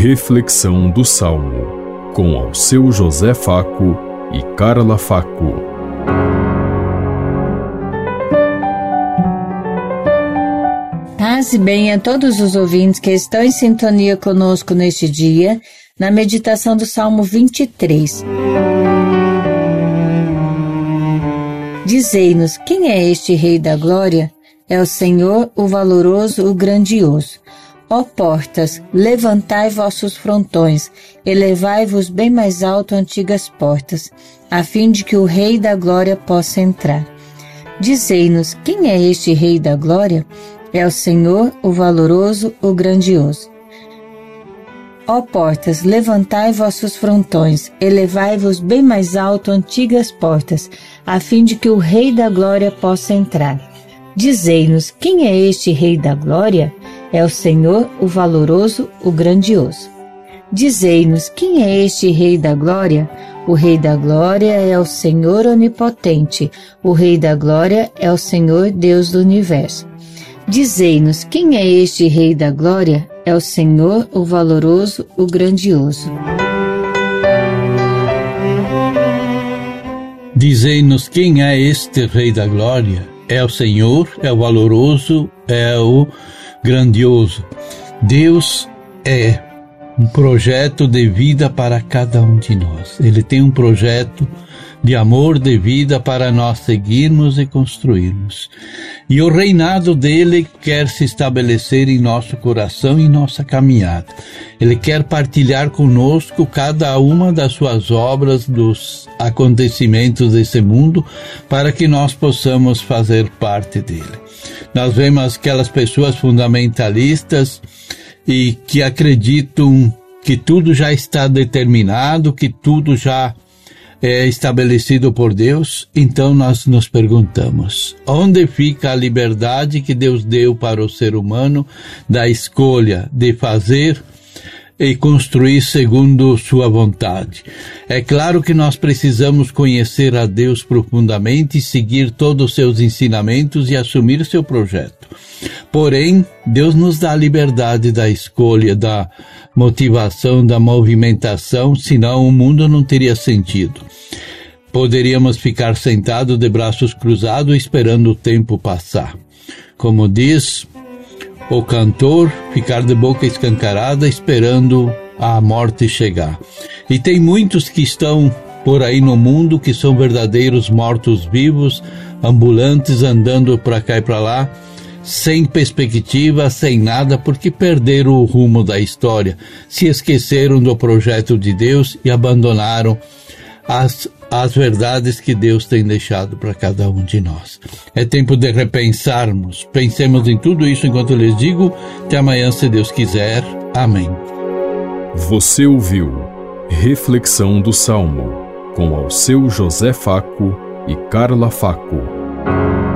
Reflexão do Salmo, com ao seu José Faco e Carla Faco. Paz e bem a todos os ouvintes que estão em sintonia conosco neste dia, na meditação do Salmo 23. Dizei-nos: quem é este Rei da Glória? É o Senhor, o valoroso, o grandioso. Ó portas, levantai vossos frontões, elevai-vos bem mais alto antigas portas, a fim de que o Rei da Glória possa entrar. Dizei-nos: quem é este Rei da Glória? É o Senhor, o valoroso, o grandioso. Ó portas, levantai vossos frontões, elevai-vos bem mais alto antigas portas, a fim de que o Rei da Glória possa entrar. Dizei-nos: quem é este Rei da Glória? É o Senhor, o valoroso, o grandioso. Dizei-nos: quem é este Rei da Glória? O Rei da Glória é o Senhor onipotente. O Rei da Glória é o Senhor Deus do universo. Dizei-nos: quem é este Rei da Glória? É o Senhor, o valoroso, o grandioso. Dizei-nos quem é este Rei da Glória? É o Senhor, é o valoroso, é o grandioso. Deus é um projeto de vida para cada um de nós. Ele tem um projeto de amor, de vida para nós seguirmos e construirmos. E o reinado dele quer se estabelecer em nosso coração e nossa caminhada. Ele quer partilhar conosco cada uma das suas obras, dos acontecimentos desse mundo, para que nós possamos fazer parte dele. Nós vemos aquelas pessoas fundamentalistas e que acreditam que tudo já está determinado, que tudo já é estabelecido por Deus, então nós nos perguntamos: onde fica a liberdade que Deus deu para o ser humano da escolha de fazer e construir segundo sua vontade. É claro que nós precisamos conhecer a Deus profundamente seguir todos os seus ensinamentos e assumir seu projeto. Porém, Deus nos dá a liberdade da escolha, da motivação, da movimentação, senão o mundo não teria sentido. Poderíamos ficar sentados de braços cruzados esperando o tempo passar. Como diz o cantor ficar de boca escancarada esperando a morte chegar. E tem muitos que estão por aí no mundo que são verdadeiros mortos-vivos, ambulantes andando para cá e para lá, sem perspectiva, sem nada, porque perderam o rumo da história, se esqueceram do projeto de Deus e abandonaram as, as verdades que Deus tem deixado para cada um de nós. É tempo de repensarmos. Pensemos em tudo isso enquanto eu lhes digo. Até amanhã, se Deus quiser. Amém. Você ouviu Reflexão do Salmo com ao seu José Faco e Carla Faco.